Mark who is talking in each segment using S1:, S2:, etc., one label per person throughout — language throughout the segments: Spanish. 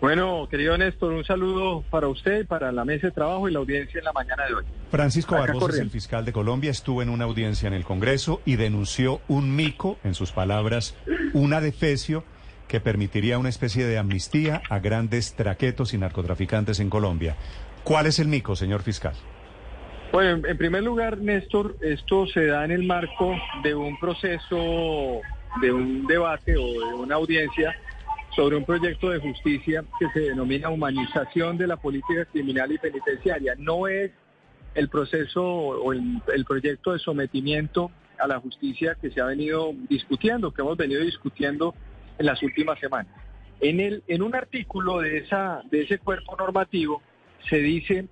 S1: Bueno, querido Néstor, un saludo para usted, para la mesa de trabajo y la audiencia en la mañana de hoy.
S2: Francisco
S1: Acá
S2: Barbosa es el fiscal de Colombia, estuvo en una audiencia en el Congreso y denunció un mico, en sus palabras, un adefesio que permitiría una especie de amnistía a grandes traquetos y narcotraficantes en Colombia. ¿Cuál es el mico, señor fiscal?
S1: Bueno, en- en primer lugar, Néstor, esto se da en el marco de un proceso, de un debate o de una audiencia sobre un proyecto de justicia que se denomina humanización de la política criminal y penitenciaria. No es el proceso o el, proyecto de sometimiento a la justicia que se ha venido discutiendo, que hemos venido discutiendo en las últimas semanas. En, el, en un artículo de, esa, de ese cuerpo normativo se dice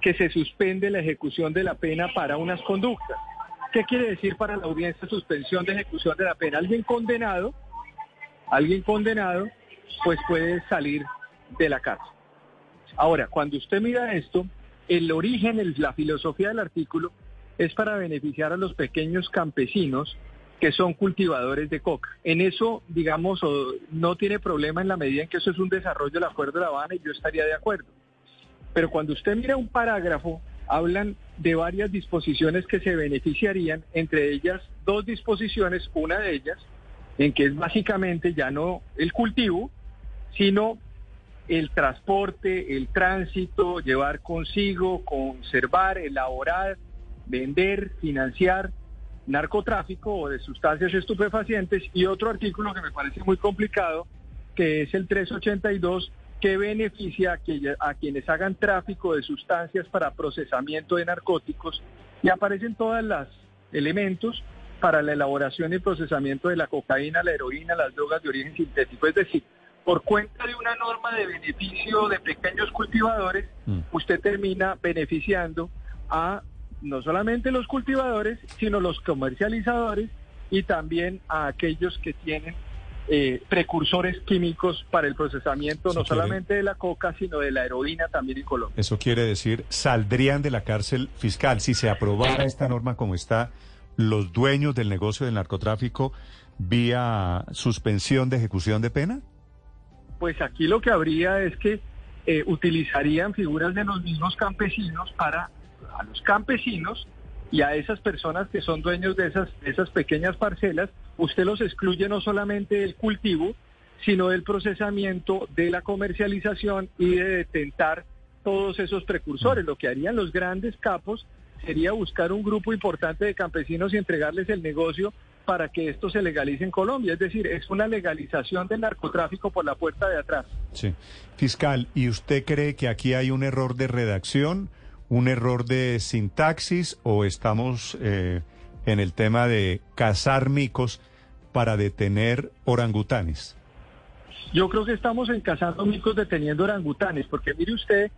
S1: que se suspende la ejecución de la pena para unas conductas. ¿Qué quiere decir para la audiencia suspensión de ejecución de la pena? Alguien condenado, alguien condenado, pues puede salir de la cárcel. Ahora, cuando usted mira esto, el origen, la filosofía del artículo es para beneficiar a los pequeños campesinos que son cultivadores de coca. En eso, digamos, no tiene problema en la medida en que eso es un desarrollo del Acuerdo de La Habana y yo estaría de acuerdo. Pero cuando usted mira un parágrafo, hablan de varias disposiciones que se beneficiarían, entre ellas dos disposiciones, una de ellas, en que es básicamente ya no el cultivo, sino el transporte, el tránsito, llevar consigo, conservar, elaborar, vender, financiar narcotráfico o de sustancias estupefacientes. Y otro artículo que me parece muy complicado, que es el 382, que beneficia a, a quienes hagan tráfico de sustancias para procesamiento de narcóticos. Y aparecen todas las elementos para la elaboración y procesamiento de la cocaína, la heroína, las drogas de origen sintético. Es decir, por cuenta de una norma de beneficio de pequeños cultivadores,
S2: Mm.
S1: usted termina beneficiando a no solamente los cultivadores, sino los comercializadores y también a aquellos que tienen eh, precursores químicos para el procesamiento
S2: Eso
S1: no
S2: quiere-
S1: solamente de la coca, sino de la heroína también en Colombia.
S2: Eso quiere decir, saldrían de la cárcel fiscal si se aprobara esta norma como está los dueños del negocio del narcotráfico vía suspensión de ejecución de pena.
S1: Pues aquí lo que habría es que eh, utilizarían figuras de los mismos campesinos para a los campesinos y a esas personas que son dueños de esas, de esas pequeñas parcelas, usted los excluye no solamente del cultivo, sino del procesamiento, de la comercialización y de detentar todos esos precursores. Lo que harían los grandes capos sería buscar un grupo importante de campesinos y entregarles el negocio para que esto se legalice en Colombia. Es decir, es una legalización del narcotráfico por la puerta de atrás.
S2: Sí. Fiscal, ¿y usted cree que aquí hay un error de redacción, un error de sintaxis o estamos eh, en el tema de cazar micos para detener orangutanes?
S1: Yo creo que estamos en cazando micos deteniendo orangutanes, porque mire usted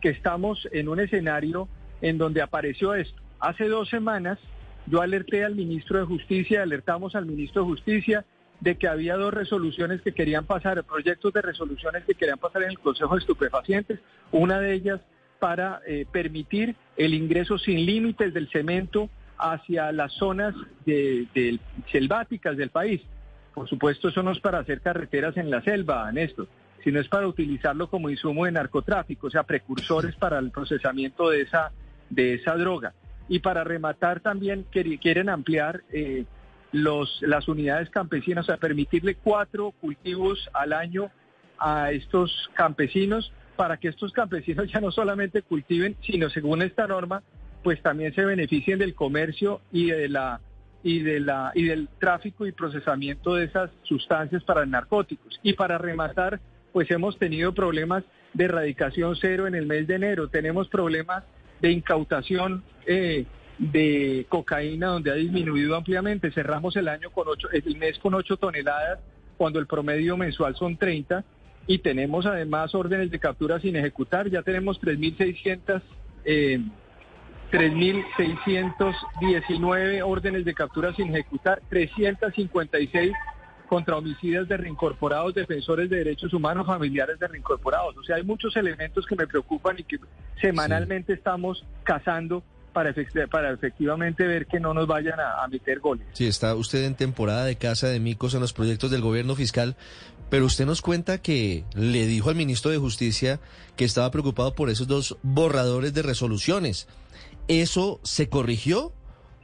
S1: que estamos en un escenario en donde apareció esto. Hace dos semanas yo alerté al ministro de Justicia, alertamos al ministro de Justicia de que había dos resoluciones que querían pasar, proyectos de resoluciones que querían pasar en el Consejo de Estupefacientes, una de ellas para eh, permitir el ingreso sin límites del cemento hacia las zonas de- selváticas del país. Por supuesto, eso no es para hacer carreteras en la selva, Néstor, sino es para utilizarlo como insumo de narcotráfico, o sea, precursores para el procesamiento de esa, de esa droga. Y para rematar también quieren ampliar eh, los, las unidades campesinas, sea, permitirle cuatro cultivos al año a estos campesinos para que estos campesinos ya no solamente cultiven, sino según esta norma, pues también se beneficien del comercio y de la y de la y del tráfico y procesamiento de esas sustancias para narcóticos. Y para rematar, pues hemos tenido problemas de erradicación cero en el mes de enero, tenemos problemas de incautación eh, de cocaína donde ha disminuido ampliamente. Cerramos el año con ocho, el mes con 8 toneladas cuando el promedio mensual son 30 y tenemos además órdenes de captura sin ejecutar. Ya tenemos 3.600 eh, 3.619 órdenes de captura sin ejecutar, 356 contra homicidas de reincorporados, defensores de derechos humanos, familiares de reincorporados. O sea, hay muchos elementos que me preocupan y que semanalmente estamos cazando para, para efectivamente ver que no nos vayan a, a, meter goles.
S3: Sí, está usted en temporada de caza de micos en los proyectos del gobierno fiscal, pero usted nos cuenta que le dijo al ministro de Justicia que estaba preocupado por esos dos borradores de resoluciones. ¿Eso se corrigió?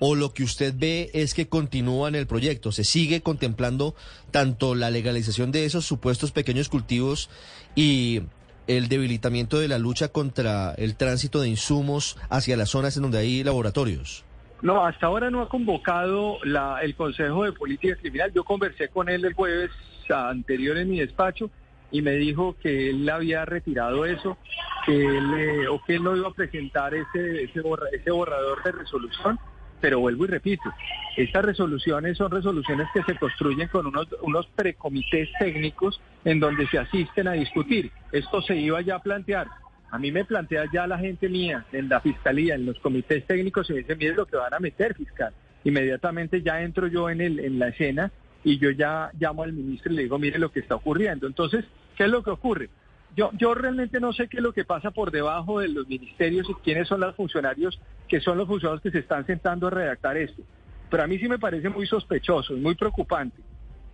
S3: ¿O lo que usted ve es que continúa en el proyecto? ¿Se sigue contemplando tanto la legalización de esos supuestos pequeños cultivos y el debilitamiento de la lucha contra el tránsito de insumos hacia las zonas en donde hay laboratorios?
S1: No, hasta ahora no ha convocado la, el Consejo de Política Criminal. Yo conversé con él el jueves anterior en mi despacho y me dijo que él había retirado eso, que él, o que él no iba a presentar ese, ese, ese borrador de resolución. Pero vuelvo y repito, estas resoluciones son resoluciones que se construyen con unos, unos precomités técnicos en donde se asisten a discutir. Esto se iba ya a plantear. A mí me plantea ya la gente mía en la fiscalía, en los comités técnicos, y me dice, mire lo que van a meter, fiscal. Inmediatamente ya entro yo en, el, en la escena y yo ya llamo al ministro y le digo, mire lo que está ocurriendo. Entonces, ¿qué es lo que ocurre? Yo, yo realmente no sé qué es lo que pasa por debajo de los ministerios y quiénes son los funcionarios que son los funcionarios que se están sentando a redactar esto. Pero a mí sí me parece muy sospechoso y muy preocupante,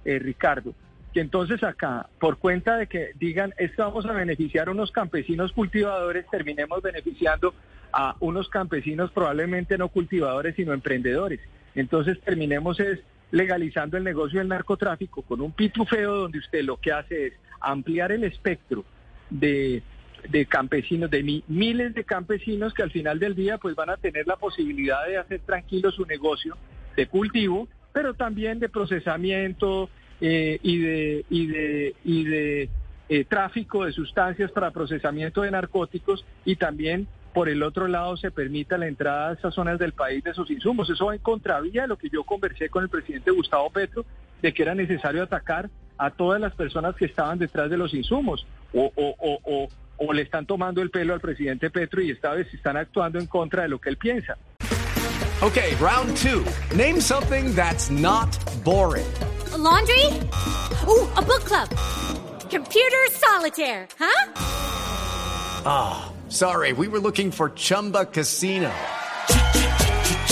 S1: eh, Ricardo, que entonces acá, por cuenta de que digan, es que vamos a beneficiar a unos campesinos cultivadores, terminemos beneficiando a unos campesinos probablemente no cultivadores, sino emprendedores. Entonces terminemos es legalizando el negocio del narcotráfico con un pitufeo donde usted lo que hace es ampliar el espectro de, de campesinos, de mi, miles de campesinos que al final del día pues van a tener la posibilidad de hacer tranquilo su negocio de cultivo, pero también de procesamiento eh, y de, y de, y de eh, tráfico de sustancias para procesamiento de narcóticos y también por el otro lado se permita la entrada a esas zonas del país de sus insumos. Eso va en contravía de lo que yo conversé con el presidente Gustavo Petro, de que era necesario atacar a todas las personas que estaban detrás de los insumos o, o, o, o, o le están tomando el pelo al presidente Petro y esta vez están actuando en contra de lo que él piensa.
S4: Okay, round two. Name something that's not boring.
S5: A laundry? Ooh, a book club. Computer solitaire, huh?
S4: Ah, oh, sorry, we were looking for Chumba Casino.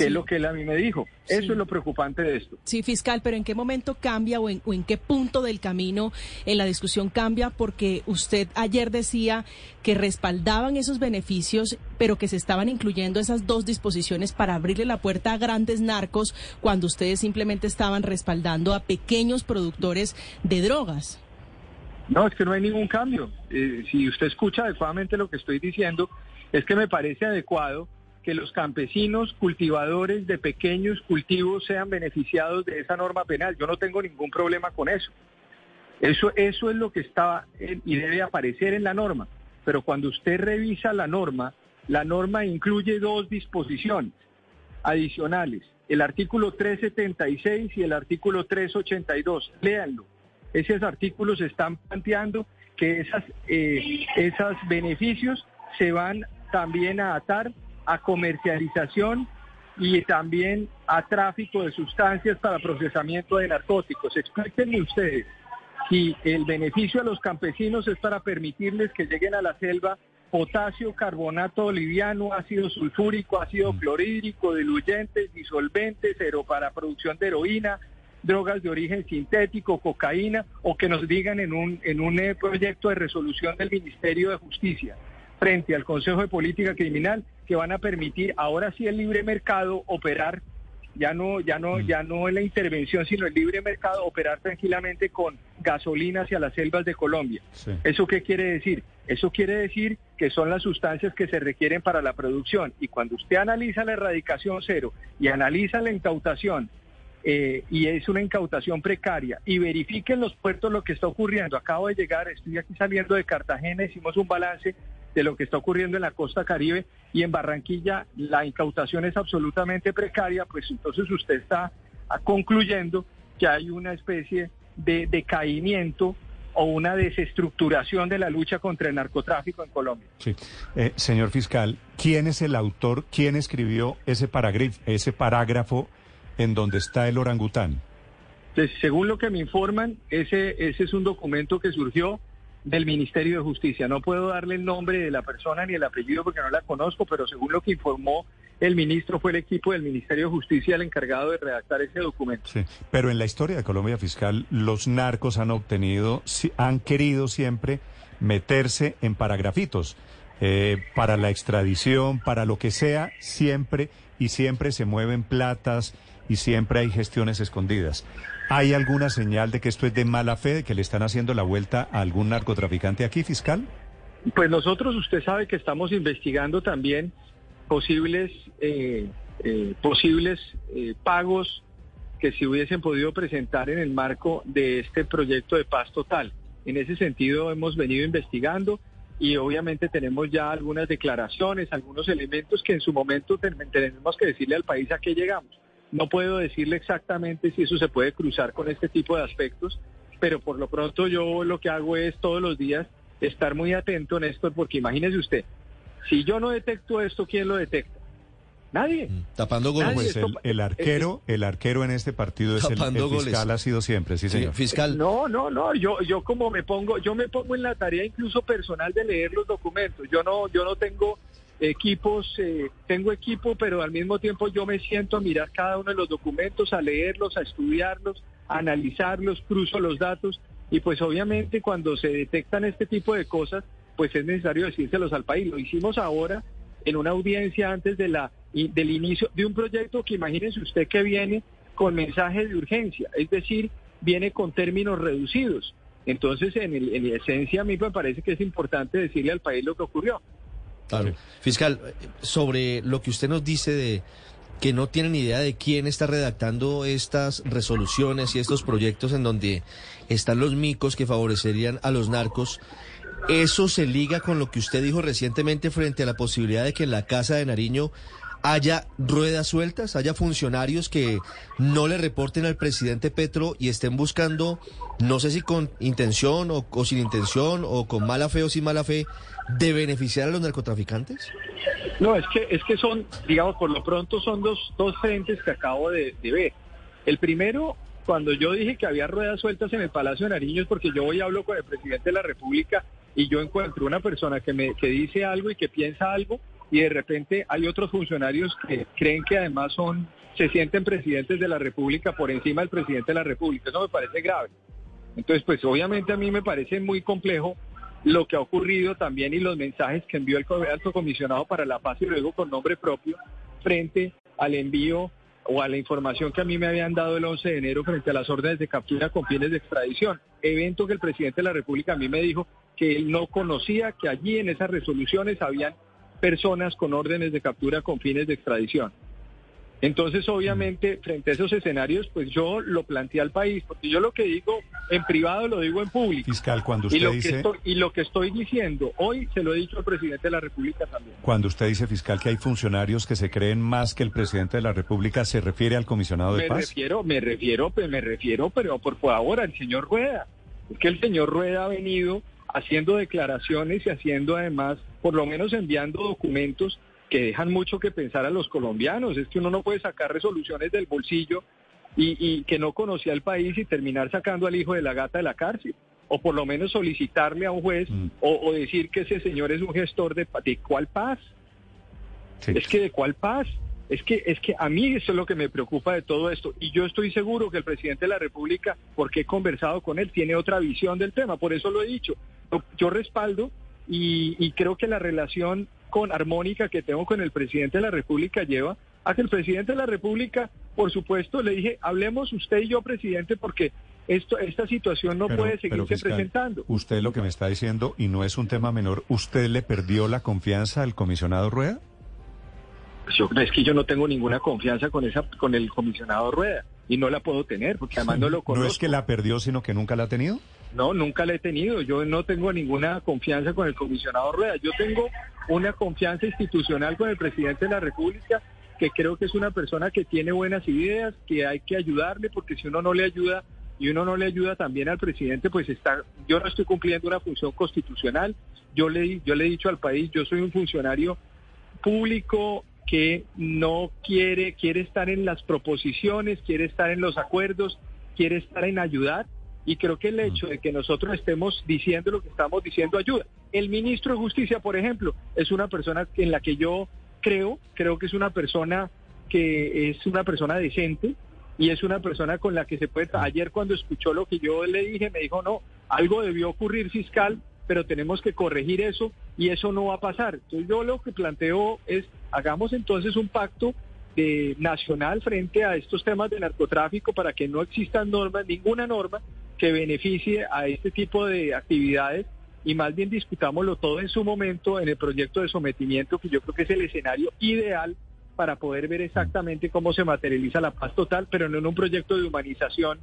S1: Que es lo que él a mí me dijo. Eso es lo preocupante de esto.
S6: Sí, fiscal, pero ¿en qué momento cambia o en, o en qué punto del camino en la discusión cambia? Porque usted ayer decía que respaldaban esos beneficios, pero que se estaban incluyendo esas dos disposiciones para abrirle la puerta a grandes narcos cuando ustedes simplemente estaban respaldando a pequeños productores de drogas.
S1: No, es que no hay ningún cambio. Eh, si usted escucha adecuadamente lo que estoy diciendo, es que me parece adecuado que los campesinos cultivadores de pequeños cultivos sean beneficiados de esa norma penal. Yo no tengo ningún problema con eso. Eso, eso es lo que está en, y debe aparecer en la norma. Pero cuando usted revisa la norma, la norma incluye dos disposiciones adicionales, el artículo 376 y el artículo 382. Léanlo. Esos artículos están planteando que esas, eh, esos beneficios se van también a atar a comercialización y también a tráfico de sustancias para procesamiento de narcóticos. Explíquenme ustedes si el beneficio a los campesinos es para permitirles que lleguen a la selva potasio, carbonato liviano, ácido sulfúrico, ácido clorhídrico, diluyentes, disolventes, pero para producción de heroína, drogas de origen sintético, cocaína, o que nos digan en un, en un eh, proyecto de resolución del Ministerio de Justicia frente al Consejo de Política Criminal que van a permitir ahora sí el libre mercado operar ya no ya no ya no en la intervención sino el libre mercado operar tranquilamente con gasolina hacia las selvas de Colombia. Sí. ¿Eso qué quiere decir? Eso quiere decir que son las sustancias que se requieren para la producción. Y cuando usted analiza la erradicación cero y analiza la incautación, eh, y es una incautación precaria, y verifique en los puertos lo que está ocurriendo. Acabo de llegar, estoy aquí saliendo de Cartagena, hicimos un balance de lo que está ocurriendo en la costa caribe y en Barranquilla la incautación es absolutamente precaria, pues entonces usted está concluyendo que hay una especie de decaimiento o una desestructuración de la lucha contra el narcotráfico en Colombia.
S2: Sí. Eh, señor fiscal, ¿quién es el autor, quién escribió ese, ese parágrafo en donde está el orangután?
S1: Pues, según lo que me informan, ese, ese es un documento que surgió del Ministerio de Justicia. No puedo darle el nombre de la persona ni el apellido porque no la conozco, pero según lo que informó el ministro, fue el equipo del Ministerio de Justicia el encargado de redactar ese documento.
S2: Pero en la historia de Colombia Fiscal, los narcos han obtenido, han querido siempre meterse en paragrafitos. eh, para la extradición, para lo que sea, siempre y siempre se mueven platas y siempre hay gestiones escondidas. ¿Hay alguna señal de que esto es de mala fe, de que le están haciendo la vuelta a algún narcotraficante aquí, fiscal?
S1: Pues nosotros, usted sabe que estamos investigando también posibles, eh, eh, posibles eh, pagos que se hubiesen podido presentar en el marco de este proyecto de paz total. En ese sentido hemos venido investigando y obviamente tenemos ya algunas declaraciones, algunos elementos que en su momento ten- tenemos que decirle al país a qué llegamos. No puedo decirle exactamente si eso se puede cruzar con este tipo de aspectos, pero por lo pronto yo lo que hago es todos los días estar muy atento en esto, porque imagínese usted, si yo no detecto esto, ¿quién lo detecta? Nadie.
S3: Tapando
S1: Nadie,
S3: goles.
S2: Pues el, arquero, el arquero en este partido es el, el
S3: Tapando goles.
S2: fiscal, ha sido siempre, sí,
S3: Sí,
S2: señor.
S3: fiscal.
S1: No, no, no, yo, yo como me pongo, yo me pongo en la tarea incluso personal de leer los documentos. Yo no, yo no tengo equipos, eh, tengo equipo, pero al mismo tiempo yo me siento a mirar cada uno de los documentos, a leerlos, a estudiarlos, a analizarlos, cruzo los datos y pues obviamente cuando se detectan este tipo de cosas, pues es necesario decírselos al país. Lo hicimos ahora en una audiencia antes de la del inicio de un proyecto que imagínense usted que viene con mensaje de urgencia, es decir, viene con términos reducidos. Entonces, en, el- en esencia, a mí me parece que es importante decirle al país lo que ocurrió.
S3: Claro. Fiscal, sobre lo que usted nos dice de que no tienen idea de quién está redactando estas resoluciones y estos proyectos en donde están los micos que favorecerían a los narcos, ¿eso se liga con lo que usted dijo recientemente frente a la posibilidad de que en la Casa de Nariño haya ruedas sueltas, haya funcionarios que no le reporten al presidente Petro y estén buscando, no sé si con intención o sin intención o con mala fe o sin mala fe, de beneficiar a los narcotraficantes?
S1: No, es que, es que son, digamos, por lo pronto son dos, dos frentes que acabo de, ver. El primero, cuando yo dije que había ruedas sueltas en el Palacio de Nariño, es porque yo voy y hablo con el presidente de la República y yo encuentro una persona que me que dice algo y que piensa algo y de repente hay otros funcionarios que creen que además son se sienten presidentes de la República por encima del presidente de la República. Eso me parece grave. Entonces, pues obviamente a mí me parece muy complejo lo que ha ocurrido también y los mensajes que envió el alto comisionado para la paz y luego con nombre propio frente al envío o a la información que a mí me habían dado el 11 de enero frente a las órdenes de captura con fines de extradición. Evento que el presidente de la República a mí me dijo que él no conocía que allí en esas resoluciones habían personas con órdenes de captura con fines de extradición. Entonces, obviamente, frente a esos escenarios, pues yo lo planteé al país, porque yo lo que digo en privado lo digo en público.
S2: Fiscal, cuando
S1: Y
S2: usted
S1: lo, que
S2: dice,
S1: estoy, y lo que estoy diciendo hoy se lo he dicho al presidente de la República también.
S2: cuando usted dice, fiscal, que hay funcionarios que se creen más que el presidente de la República, ¿se refiere al comisionado de
S1: Me
S2: paz?
S1: refiero, me refiero, pues me refiero, pero por favor al señor Rueda. Es que el señor Rueda ha venido haciendo declaraciones y haciendo además, por lo menos enviando documentos que dejan mucho que pensar a los colombianos. Es que uno no puede sacar resoluciones del bolsillo y, y que no conocía el país y terminar sacando al hijo de la gata de la cárcel. O por lo menos solicitarle a un juez
S2: Mm.
S1: o, o decir que ese señor es un gestor de, ¿de cuál paz.
S2: Sí.
S1: Es que de cuál paz. Es que, es que a mí eso es lo que me preocupa de todo esto. Y yo estoy seguro que el presidente de la República, porque he conversado con él, tiene otra visión del tema. Por eso lo he dicho. Yo, yo respaldo y, y creo que la relación con armónica que tengo con el presidente de la República lleva a que el presidente de la República, por supuesto, le dije, hablemos usted y yo, presidente, porque esto, esta situación no
S2: Pero-
S1: puede seguirse
S2: fiscal,
S1: presentando.
S2: Usted lo que me está diciendo, y no es un tema menor, ¿usted le perdió la confianza al comisionado Rueda?
S1: Yo, es que yo no tengo ninguna confianza con esa con el comisionado Rueda y no la puedo tener porque además no lo conozco.
S2: No es que la perdió, sino que nunca la ha tenido.
S1: No, nunca la he tenido. Yo no tengo ninguna confianza con el comisionado Rueda. Yo tengo una confianza institucional con el presidente de la República, que creo que es una persona que tiene buenas ideas, que hay que ayudarle, porque si uno no le ayuda y uno no le ayuda también al presidente, pues está, yo no estoy cumpliendo una función constitucional. Yo le, yo le he dicho al país, yo soy un funcionario público que no quiere, quiere estar en las proposiciones, quiere estar en los acuerdos, quiere estar en ayudar y creo que el hecho de que nosotros estemos diciendo lo que estamos diciendo ayuda. El ministro de Justicia, por ejemplo, es una persona en la que yo creo, creo que es una persona que es una persona decente y es una persona con la que se puede... Ayer cuando escuchó lo que yo le dije, me dijo, no, algo debió ocurrir fiscal, pero tenemos que corregir eso y eso no va a pasar. Entonces yo lo que planteo es, hagamos entonces un pacto de nacional frente a estos temas de narcotráfico para que no existan normas, ninguna norma que beneficie a este tipo de actividades y más bien discutámoslo todo en su momento en el proyecto de sometimiento que yo creo que es el escenario ideal para poder ver exactamente cómo se materializa la paz total, pero no en un proyecto de humanización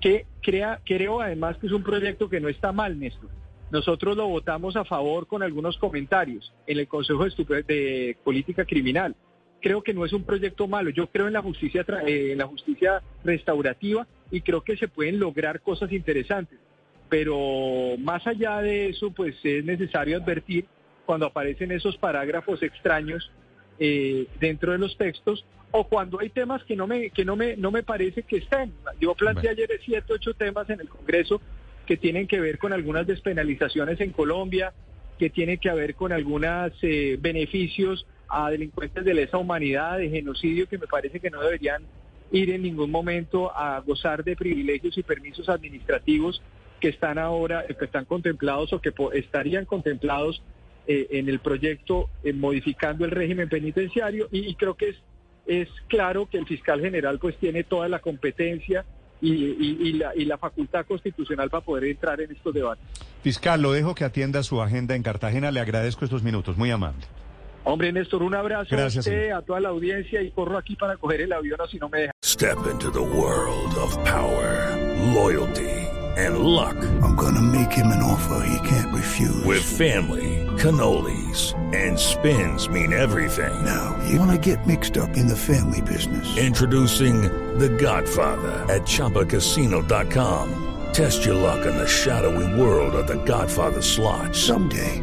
S1: que crea, creo además que es un proyecto que no está mal, Néstor. Nosotros lo votamos a favor con algunos comentarios en el Consejo de, Estupe- de Política Criminal. Creo que no es un proyecto malo. Yo creo en la justicia, tra- eh, en la justicia restaurativa y creo que se pueden lograr cosas interesantes. Pero más allá de eso, pues es necesario advertir cuando aparecen esos parágrafos extraños eh, dentro de los textos o cuando hay temas que no me que no me no me parece que estén. Yo planteé ayer siete ocho temas en el Congreso que tienen que ver con algunas despenalizaciones en Colombia, que tienen que ver con algunos beneficios a delincuentes de lesa humanidad, de genocidio, que me parece que no deberían ir en ningún momento a gozar de privilegios y permisos administrativos que están ahora, que están contemplados o que estarían contemplados eh, en el proyecto eh, modificando el régimen penitenciario y, creo que es es claro que el fiscal general pues tiene toda la competencia y- y la, y la facultad constitucional para poder entrar en estos debates.
S2: Fiscal, lo dejo que atienda su agenda en Cartagena. Le agradezco estos minutos. Muy amable.
S1: Hombre, Néstor, un abrazo
S2: Gracias,
S1: a usted, a toda la audiencia y corro aquí para coger el avión o si no me deja.
S7: Step into the world of power, loyalty, and luck.
S8: I'm gonna make him an offer he can't refuse.
S7: With family, cannolis, and spins mean everything.
S8: Now, you wanna get mixed up in the family business.
S7: Introducing The Godfather at ChumbaCasino.com. Test your luck in the shadowy world of The Godfather slot.
S8: Someday,